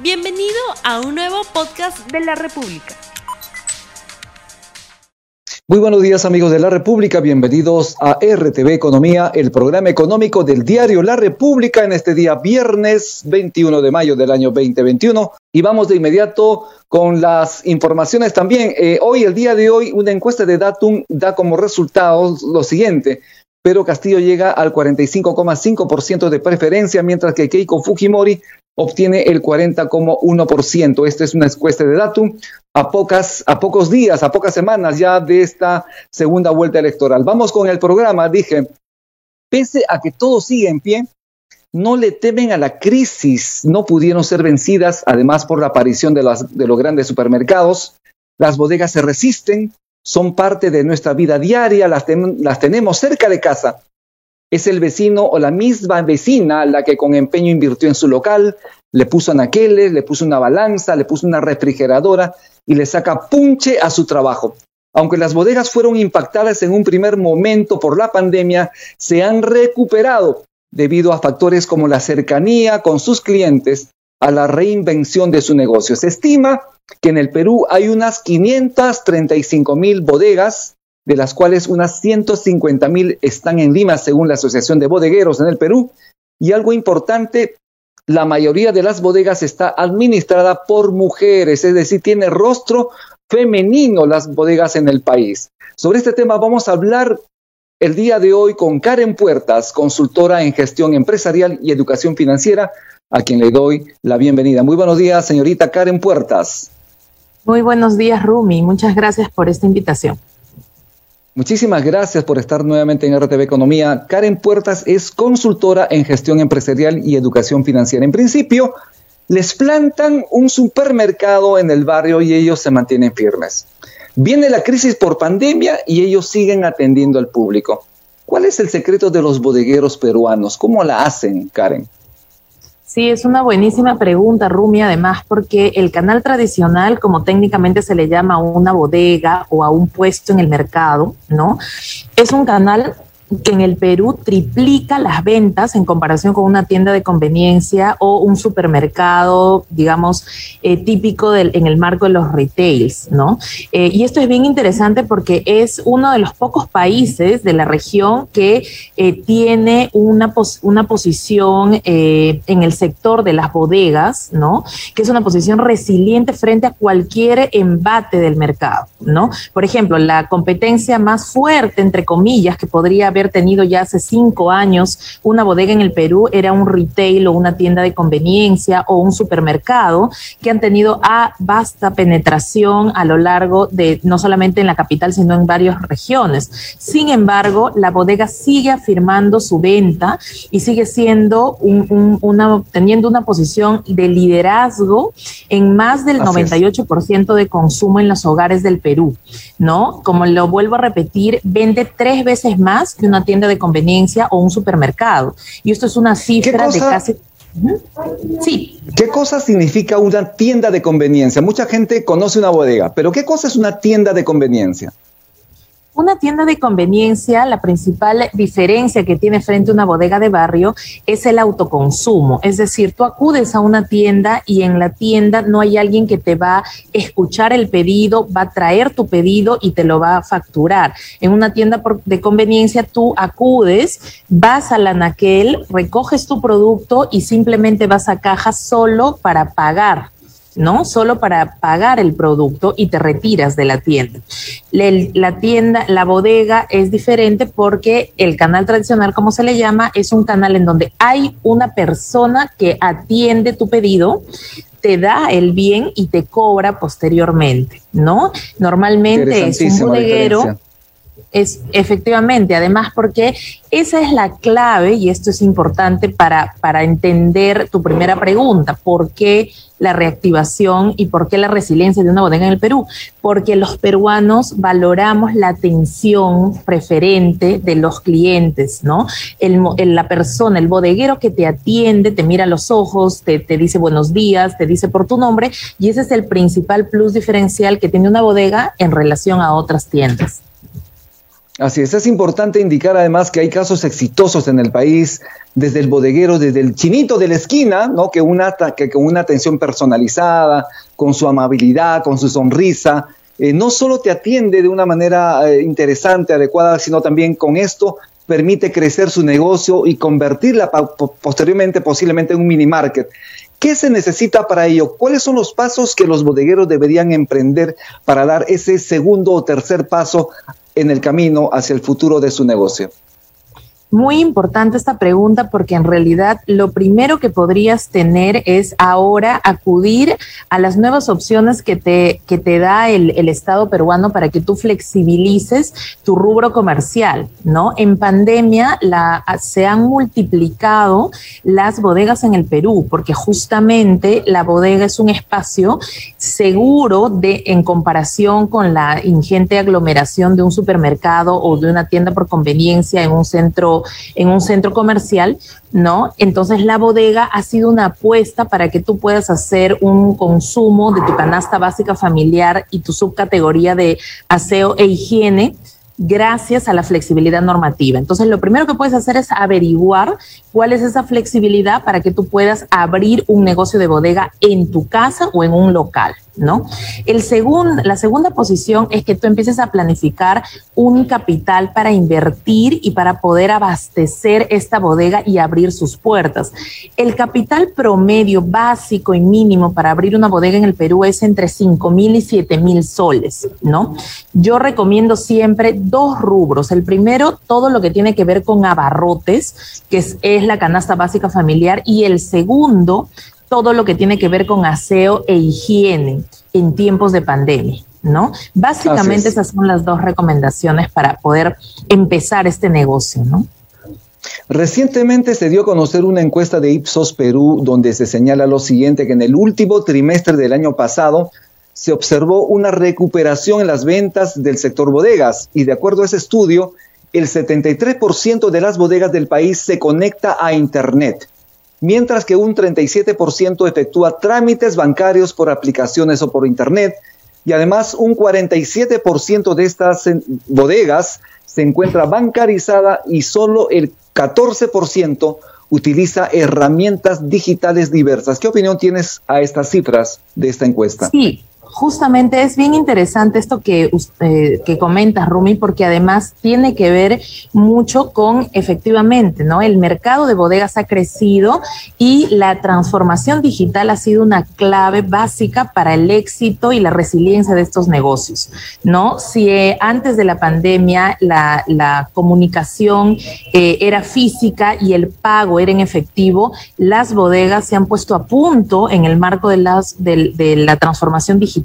Bienvenido a un nuevo podcast de la República. Muy buenos días amigos de la República, bienvenidos a RTV Economía, el programa económico del diario La República en este día viernes 21 de mayo del año 2021. Y vamos de inmediato con las informaciones también. Eh, hoy, el día de hoy, una encuesta de Datum da como resultado lo siguiente. Pedro Castillo llega al 45,5% de preferencia, mientras que Keiko Fujimori obtiene el 40,1%. Esta es una encuesta de Datum a, pocas, a pocos días, a pocas semanas ya de esta segunda vuelta electoral. Vamos con el programa. Dije, pese a que todo sigue en pie, no le temen a la crisis, no pudieron ser vencidas, además por la aparición de, las, de los grandes supermercados. Las bodegas se resisten, son parte de nuestra vida diaria, las, tenemos cerca de casa es el vecino o la misma vecina la que con empeño invirtió en su local, le puso anaqueles, le puso una balanza, le puso una refrigeradora y le saca punche a su trabajo. Aunque las bodegas fueron impactadas en un primer momento por la pandemia, se han recuperado debido a factores como la cercanía con sus clientes a la reinvención de su negocio. Se estima que en el Perú hay unas 535 mil bodegas de las cuales unas 150 mil están en Lima, según la Asociación de Bodegueros en el Perú. Y algo importante, la mayoría de las bodegas está administrada por mujeres, es decir, tiene rostro femenino las bodegas en el país. Sobre este tema vamos a hablar el día de hoy con Karen Puertas, consultora en gestión empresarial y educación financiera, a quien le doy la bienvenida. Muy buenos días, señorita Karen Puertas. Muy buenos días, Rumi. Muchas gracias por esta invitación. Muchísimas gracias por estar nuevamente en RTV Economía. Karen Puertas es consultora en gestión empresarial y educación financiera. En principio, les plantan un supermercado en el barrio y ellos se mantienen firmes. Viene la crisis por pandemia y ellos siguen atendiendo al público. ¿Cuál es el secreto de los bodegueros peruanos? ¿Cómo la hacen, Karen? Sí, es una buenísima pregunta, Rumi, además porque el canal tradicional, como técnicamente se le llama a una bodega o a un puesto en el mercado, ¿no? Es un canal que en el Perú triplica las ventas en comparación con una tienda de conveniencia o un supermercado, digamos, eh, típico en el marco de los retails, ¿no? Eh, y esto es bien interesante porque es uno de los pocos países de la región que eh, tiene una, una posición en el sector de las bodegas, ¿no? Que es una posición resiliente frente a cualquier embate del mercado, ¿no? Por ejemplo, la competencia más fuerte, entre comillas, que podría haber tenido ya hace cinco años una bodega en el Perú era un retail o una tienda de conveniencia o un supermercado que han tenido a vasta penetración a lo largo de no solamente en la capital, sino en varias regiones. Sin embargo, la bodega sigue afirmando su venta y sigue siendo una, teniendo una posición de liderazgo en más del 98% de consumo en los hogares del Perú, ¿no? Como lo vuelvo a repetir, vende tres veces más que una tienda de conveniencia o un supermercado. Y esto es una cifra de casi... Sí. ¿Qué cosa significa una tienda de conveniencia? Mucha gente conoce una bodega, pero ¿qué cosa es una tienda de conveniencia? Una tienda de conveniencia, la principal diferencia que tiene frente a una bodega de barrio es el autoconsumo. Es decir, tú acudes a una tienda y en la tienda no hay alguien que te va a escuchar el pedido, va a traer tu pedido y te lo va a facturar. En una tienda de conveniencia tú acudes, vas a la naquel, recoges tu producto y simplemente vas a caja solo para pagar ¿no? Solo para pagar el producto y te retiras de la tienda. La tienda, la bodega es diferente porque el canal tradicional, como se le llama, es un canal en donde hay una persona que atiende tu pedido, te da el bien y te cobra posteriormente, ¿no? Normalmente es un bodeguero. Es efectivamente, además porque esa es la clave y esto es importante para, para entender tu primera pregunta, ¿por qué la reactivación y por qué la resiliencia de una bodega en el Perú? Porque los peruanos valoramos la atención preferente de los clientes, ¿no? El, la persona, el bodeguero que te atiende, te mira los ojos, te, te dice buenos días, te dice por tu nombre y ese es el principal plus diferencial que tiene una bodega en relación a otras tiendas. Así es, es importante indicar además que hay casos exitosos en el país, desde el bodeguero, desde el chinito de la esquina, ¿no? que, una, con una atención personalizada, con su amabilidad, con su sonrisa, eh, no solo te atiende de una manera eh, interesante, adecuada, sino también con esto permite crecer su negocio y convertirla posteriormente posiblemente en un mini market. ¿Qué se necesita para ello? ¿Cuáles son los pasos que los bodegueros deberían emprender para dar ese segundo o tercer paso en el camino hacia el futuro de su negocio? Muy importante esta pregunta porque en realidad lo primero que podrías tener es ahora acudir a las nuevas opciones que te, que te da el, el, Estado peruano para que tú flexibilices tu rubro comercial, ¿no? En pandemia la, se han multiplicado las bodegas en el Perú porque justamente la bodega es un espacio seguro de, en comparación con la ingente aglomeración de un supermercado o de una tienda por conveniencia en un centro en un centro comercial, ¿no? Entonces la bodega ha sido una apuesta para que tú puedas hacer un consumo de tu canasta básica familiar y tu subcategoría de aseo e higiene gracias a la flexibilidad normativa. Entonces, lo primero que puedes hacer es averiguar cuál es esa flexibilidad para que tú puedas abrir un negocio de bodega en tu casa o en un local. ¿No? El la segunda posición es que tú empieces a planificar un capital para invertir y para poder abastecer esta bodega y abrir sus puertas. El capital promedio básico y mínimo para abrir una bodega en el Perú es entre 5 mil y 7 mil soles, ¿no? Yo recomiendo siempre dos rubros. El primero, todo lo que tiene que ver con abarrotes, que es, es la canasta básica familiar, y el segundo, todo lo que tiene que ver con aseo e higiene en tiempos de pandemia. ¿No? Básicamente esas son las dos recomendaciones para poder empezar este negocio, ¿no? Recientemente se dio a conocer una encuesta de Ipsos Perú donde se señala lo siguiente, que en el último trimestre del año pasado se observó una recuperación en las ventas del sector bodegas y de acuerdo a ese estudio, el 73% de las bodegas del país se conecta a Internet mientras que un 37% efectúa trámites bancarios por aplicaciones o por Internet, y además un 47% de estas bodegas se encuentra bancarizada y solo el 14% utiliza herramientas digitales diversas. ¿Qué opinión tienes a estas cifras de esta encuesta? Sí, justamente es bien interesante esto que, eh, que comentas, Rumi, porque además tiene que ver mucho con efectivamente, ¿no? El mercado de bodegas ha crecido y la transformación digital ha sido una clave básica para el éxito y la resiliencia de estos negocios, ¿no? Si eh, antes de la pandemia la, la comunicación eh, era física y el pago era en efectivo, las bodegas se han puesto a punto en el marco de, las, de, de la transformación digital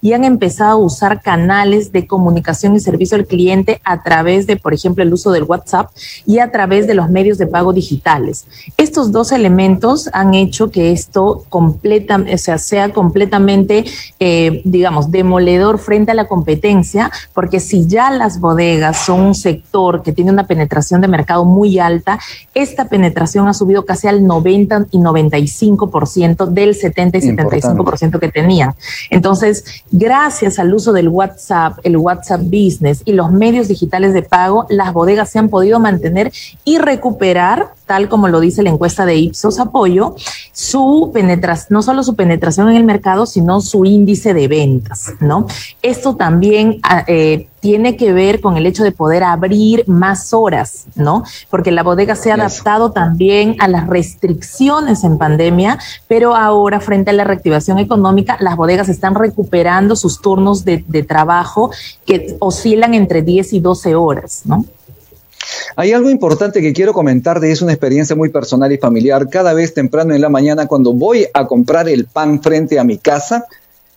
y han empezado a usar canales de comunicación y servicio al cliente a través de, por ejemplo, el uso del WhatsApp y a través de los medios de pago digitales. Estos dos elementos han hecho que esto completa, o sea, sea completamente, eh, digamos, demoledor frente a la competencia, porque si ya las bodegas son un sector que tiene una penetración de mercado muy alta, esta penetración ha subido casi al 90 y 95% del 70 y 75% que tenían. Entonces, entonces, gracias al uso del WhatsApp, el WhatsApp Business y los medios digitales de pago, las bodegas se han podido mantener y recuperar, tal como lo dice la encuesta de Ipsos Apoyo, su penetración, no solo su penetración en el mercado, sino su índice de ventas, ¿no? Esto también ah, eh, tiene que ver con el hecho de poder abrir más horas, ¿no? Porque la bodega se ha adaptado también a las restricciones en pandemia, pero ahora frente a la reactivación económica, las bodegas están recuperando sus turnos de, de trabajo que oscilan entre 10 y 12 horas, ¿no? Hay algo importante que quiero comentar de es una experiencia muy personal y familiar. Cada vez temprano en la mañana cuando voy a comprar el pan frente a mi casa,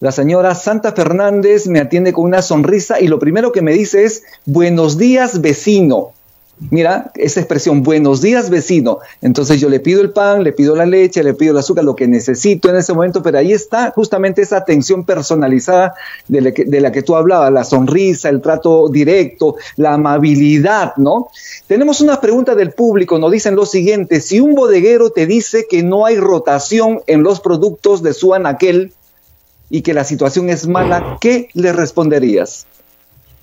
la señora Santa Fernández me atiende con una sonrisa y lo primero que me dice es, buenos días vecino. Mira, esa expresión, buenos días vecino. Entonces yo le pido el pan, le pido la leche, le pido el azúcar, lo que necesito en ese momento, pero ahí está justamente esa atención personalizada de la que, tú hablabas, la sonrisa, el trato directo, la amabilidad, ¿no? Tenemos una pregunta del público, nos dicen lo siguiente, si un bodeguero te dice que no hay rotación en los productos de su anaquel, y que la situación es mala, ¿qué le responderías?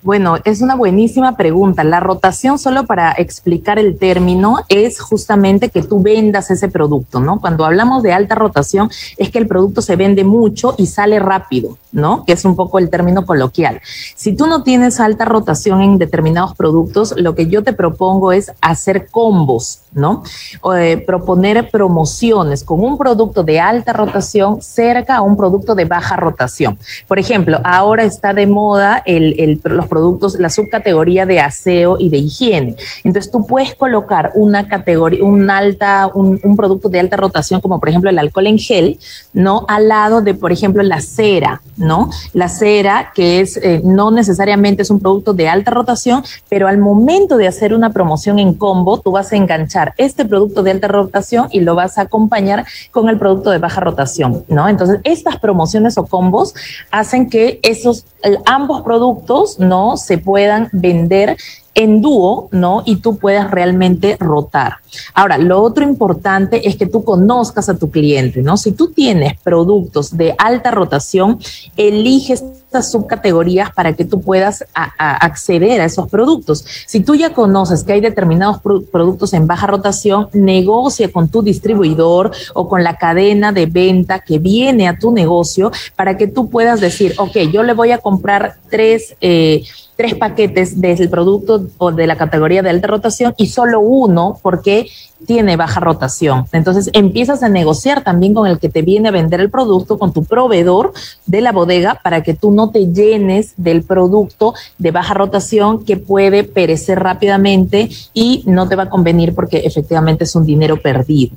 Bueno, es una buenísima pregunta. La rotación, solo para explicar el término, es justamente que tú vendas ese producto, ¿no? Cuando hablamos de alta rotación, es que el producto se vende mucho y sale rápido, ¿no? Que es un poco el término coloquial. Si tú no tienes alta rotación en determinados productos, lo que yo te propongo es hacer combos, ¿no? O, eh, proponer promociones con un producto de alta rotación cerca a un producto de baja rotación. Por ejemplo, ahora está de moda el, el, los productos, la subcategoría de aseo y de higiene. Entonces tú puedes colocar una categoría, un alta, un, un, producto de alta rotación, como por ejemplo el alcohol en gel, ¿no? Al lado de, por ejemplo, la cera, ¿no? La cera, que es eh, no necesariamente es un producto de alta rotación, pero al momento de hacer una promoción en combo, tú vas a enganchar este producto de alta rotación y lo vas a acompañar con el producto de baja rotación, ¿no? Entonces, estas promociones o combos hacen que esos ambos productos, ¿no? Se puedan vender en dúo, ¿no? Y tú puedas realmente rotar. Ahora, lo otro importante es que tú conozcas a tu cliente, ¿no? Si tú tienes productos de alta rotación, eliges estas subcategorías para que tú puedas acceder a esos productos. Si tú ya conoces que hay determinados pro productos en baja rotación, negocia con tu distribuidor o con la cadena de venta que viene a tu negocio para que tú puedas decir, ok, yo le voy a comprar tres... Eh, tres paquetes del producto o de la categoría de alta rotación y solo uno porque tiene baja rotación. Entonces empiezas a negociar también con el que te viene a vender el producto, con tu proveedor de la bodega, para que tú no te llenes del producto de baja rotación que puede perecer rápidamente y no te va a convenir porque efectivamente es un dinero perdido.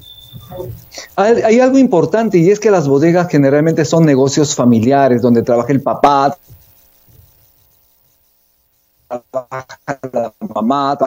Hay, algo importante y es que las bodegas generalmente son negocios familiares donde trabaja el papá, la mamá.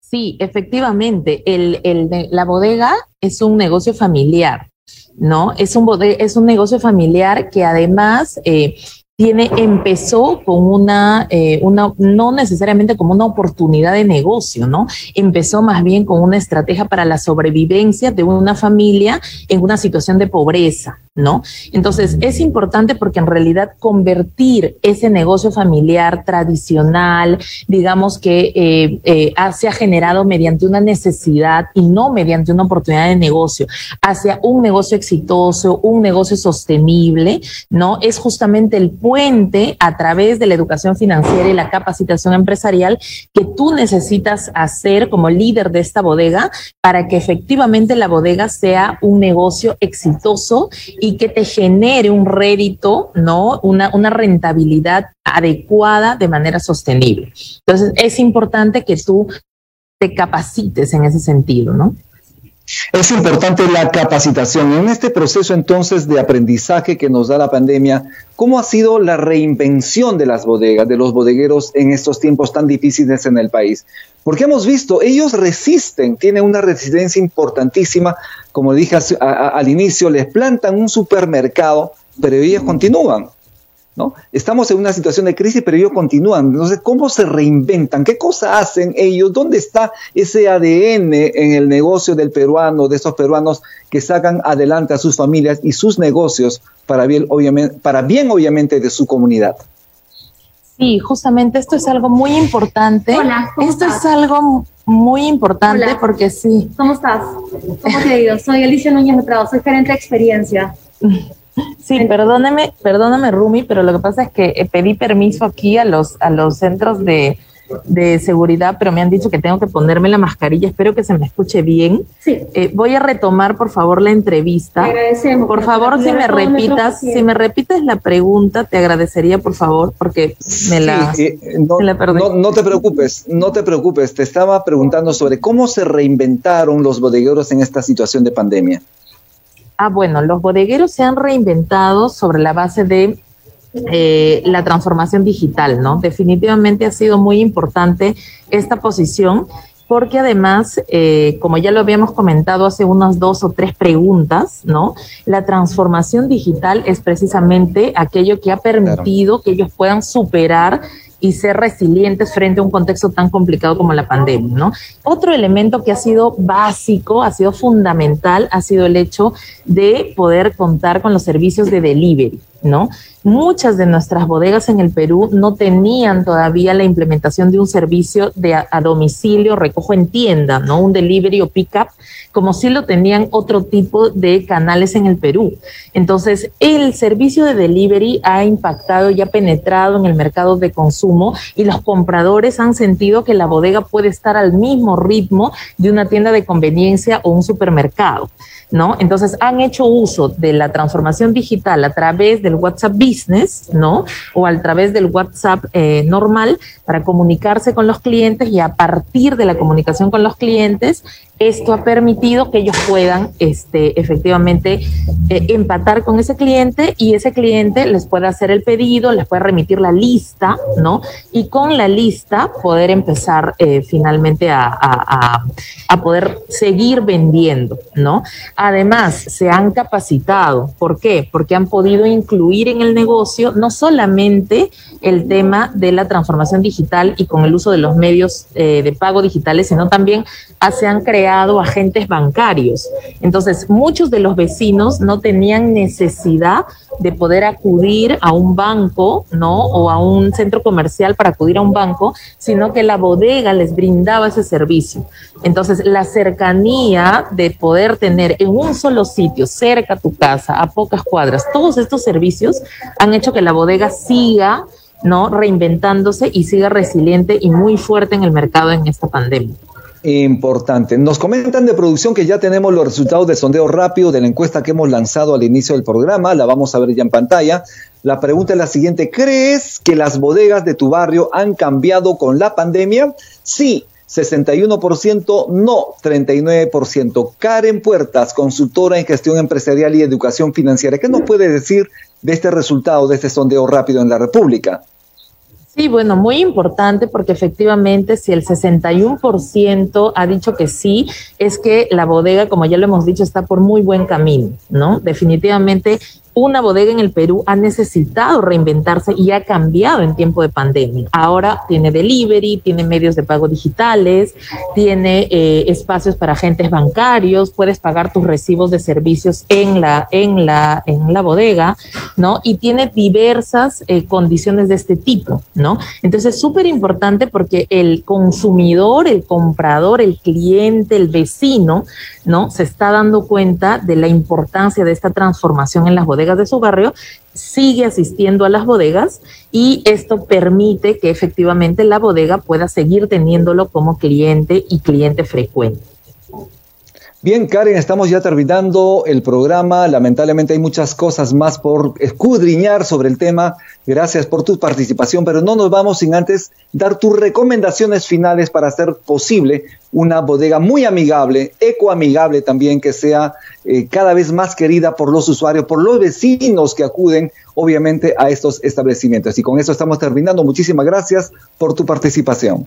Sí, efectivamente, el, el, la bodega es un negocio familiar, ¿no? Es un, es un negocio familiar que además eh, tiene, empezó con una, eh, una, no necesariamente como una oportunidad de negocio, ¿no? Empezó más bien con una estrategia para la sobrevivencia de una familia en una situación de pobreza, ¿no? Entonces, es importante porque en realidad convertir ese negocio familiar tradicional, digamos que eh, eh, se ha generado mediante una necesidad y no mediante una oportunidad de negocio, hacia un negocio exitoso, un negocio sostenible, ¿no? Es justamente el puente a través de la educación financiera y la capacitación empresarial que tú necesitas hacer como líder de esta bodega para que efectivamente la bodega sea un negocio exitoso y que te genere un rédito, ¿no? Una, una rentabilidad adecuada de manera sostenible. Entonces, es importante que tú te capacites en ese sentido, ¿no? Es importante la capacitación. En este proceso entonces de aprendizaje que nos da la pandemia, ¿cómo ha sido la reinvención de las bodegas, de los bodegueros en estos tiempos tan difíciles en el país? Porque hemos visto, ellos resisten, tienen una resistencia importantísima, como dije al inicio, les plantan un supermercado, pero ellos continúan. ¿No? Estamos en una situación de crisis, pero ellos continúan. Entonces, ¿cómo se reinventan? ¿Qué cosa hacen ellos? ¿Dónde está ese ADN en el negocio del peruano, de esos peruanos que sacan adelante a sus familias y sus negocios para bien, obviamente, para bien, obviamente, de su comunidad? Sí, justamente esto es algo muy importante. Hola, esto estás? es algo muy importante Hola. porque sí. ¿Cómo estás? ¿Cómo te ido? Soy Alicia Núñez Metrado, soy gerente de experiencia. Sí, perdóneme, perdóname, Rumi, pero lo que pasa es que eh, pedí permiso aquí a los, a los centros de, de seguridad, pero me han dicho que tengo que ponerme la mascarilla. Espero que se me escuche bien. Sí, Eh, voy a retomar, por favor, la te entrevista. agradecemos. Por favor, si me repitas, si me repites la pregunta, te agradecería, por favor, porque me la, Sí, eh, no, me la perdí. no, no te preocupes, no te preocupes. Te estaba preguntando sobre cómo se reinventaron los bodegueros en esta situación de pandemia. Ah, bueno, los bodegueros se han reinventado sobre la base de eh, la transformación digital, ¿no? Definitivamente ha sido muy importante esta posición porque además, eh, como ya lo habíamos comentado hace unas dos o tres preguntas, ¿no? La transformación digital es precisamente aquello que ha permitido que ellos puedan superar y ser resilientes frente a un contexto tan complicado como la pandemia, ¿no? Otro elemento que ha sido básico, ha sido fundamental, ha sido el hecho de poder contar con los servicios de delivery. ¿No? Muchas de nuestras bodegas en el Perú no tenían todavía la implementación de un servicio de a, domicilio, recojo en tienda, ¿no? Un delivery o pick-up, como si lo tenían otro tipo de canales en el Perú. Entonces, el servicio de delivery ha impactado y ha penetrado en el mercado de consumo y los compradores han sentido que la bodega puede estar al mismo ritmo de una tienda de conveniencia o un supermercado. ¿No? Entonces han hecho uso de la transformación digital a través del WhatsApp Business, ¿no? O a través del WhatsApp eh, normal para comunicarse con los clientes y a partir de la comunicación con los clientes esto ha permitido que ellos puedan este, efectivamente eh, empatar con ese cliente y ese cliente les pueda hacer el pedido, les puede remitir la lista, ¿no? Y con la lista poder empezar eh, finalmente a, a, a, poder seguir vendiendo, ¿no? Además, se han capacitado. ¿Por qué? Porque han podido incluir en el negocio no solamente el tema de la transformación digital y con el uso de los medios eh, de pago digitales, sino también se han creado agentes bancarios. Entonces, muchos de los vecinos no tenían necesidad de poder acudir a un banco, ¿no? O a un centro comercial para acudir a un banco, sino que la bodega les brindaba ese servicio. Entonces, la cercanía de poder tener en un solo sitio, cerca a tu casa, a pocas cuadras, todos estos servicios han hecho que la bodega siga ¿no? reinventándose y siga resiliente y muy fuerte en el mercado en esta pandemia. Importante. Nos comentan de producción que ya tenemos los resultados de sondeo rápido de la encuesta que hemos lanzado al inicio del programa. La vamos a ver ya en pantalla. La pregunta es la siguiente. ¿Crees que las bodegas de tu barrio han cambiado con la pandemia? Sí, 61%, no, 39%. Karen Puertas, consultora en gestión empresarial y educación financiera. ¿Qué nos puede decir de este resultado, de este sondeo rápido en la República? Sí, bueno, muy importante porque efectivamente si el 61% ha dicho que sí, es que la bodega, como ya lo hemos dicho, está por muy buen camino, ¿no? Definitivamente una bodega en el Perú ha necesitado reinventarse y ha cambiado en tiempo de pandemia. Ahora tiene delivery, tiene medios de pago digitales, tiene eh, espacios para agentes bancarios, puedes pagar tus recibos de servicios en la, en la, en la bodega, ¿no? Y tiene diversas eh, condiciones de este tipo, ¿no? Entonces es súper importante porque el consumidor, el comprador, el cliente, el vecino, ¿no? Se está dando cuenta de la importancia de esta transformación en las bodegas de su barrio, sigue asistiendo a las bodegas y esto permite que efectivamente la bodega pueda seguir teniéndolo como cliente y cliente frecuente. Bien, Karen, estamos ya terminando el programa. Lamentablemente hay muchas cosas más por escudriñar sobre el tema. Gracias por tu participación, pero no nos vamos sin antes dar tus recomendaciones finales para hacer posible una bodega muy amigable, ecoamigable también, que sea eh, cada vez más querida por los usuarios, por los vecinos que acuden, obviamente, a estos establecimientos. Y con eso estamos terminando. Muchísimas gracias por tu participación.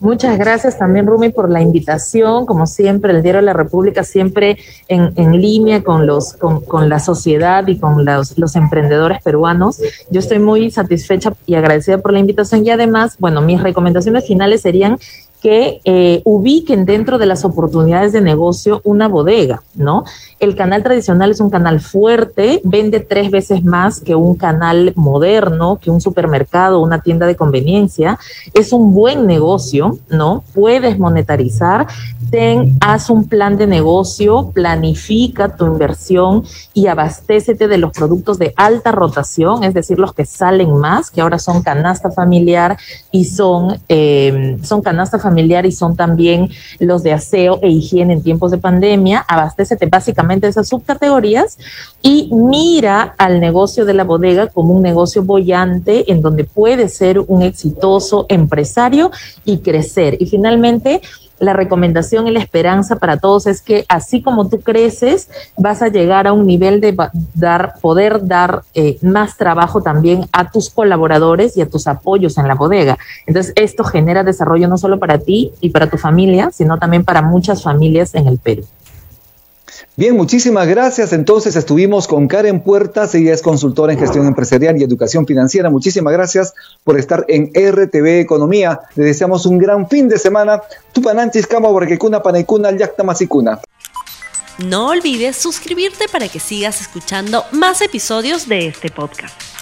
Muchas gracias también, Rumi, por la invitación. Como siempre, el Diario de la República siempre en, en línea con, los, con, con, la sociedad y con los, los, emprendedores peruanos. Yo estoy muy satisfecha y agradecida por la invitación y además, bueno, mis recomendaciones finales serían que eh, ubiquen dentro de las oportunidades de negocio una bodega, ¿no? El canal tradicional es un canal fuerte, vende tres veces más que un canal moderno, que un supermercado, una tienda de conveniencia. Es un buen negocio, ¿no? Puedes monetarizar, haz un plan de negocio, planifica tu inversión y abastécete de los productos de alta rotación, es decir, los que salen más, que ahora son canasta familiar y son, eh, son canasta familiar y son también los de aseo e higiene en tiempos de pandemia. Abastécete básicamente de esas subcategorías y mira al negocio de la bodega como un negocio bollante en donde puede ser un exitoso empresario y crecer. Y finalmente, la recomendación y la esperanza para todos es que así como tú creces, vas a llegar a un nivel de dar, poder dar eh, más trabajo también a tus colaboradores y a tus apoyos en la bodega. Entonces, esto genera desarrollo no solo para ti y para tu familia, sino también para muchas familias en el Perú. Bien, muchísimas gracias. Entonces estuvimos con Karen Puertas, ella es consultora en gestión empresarial y educación financiera. Muchísimas gracias por estar en RTV Economía. Le deseamos un gran fin de semana. Tupananchis, Cama, Borquecuna, Panaicuna, Yacta, Masicuna. No olvides suscribirte para que sigas escuchando más episodios de este podcast.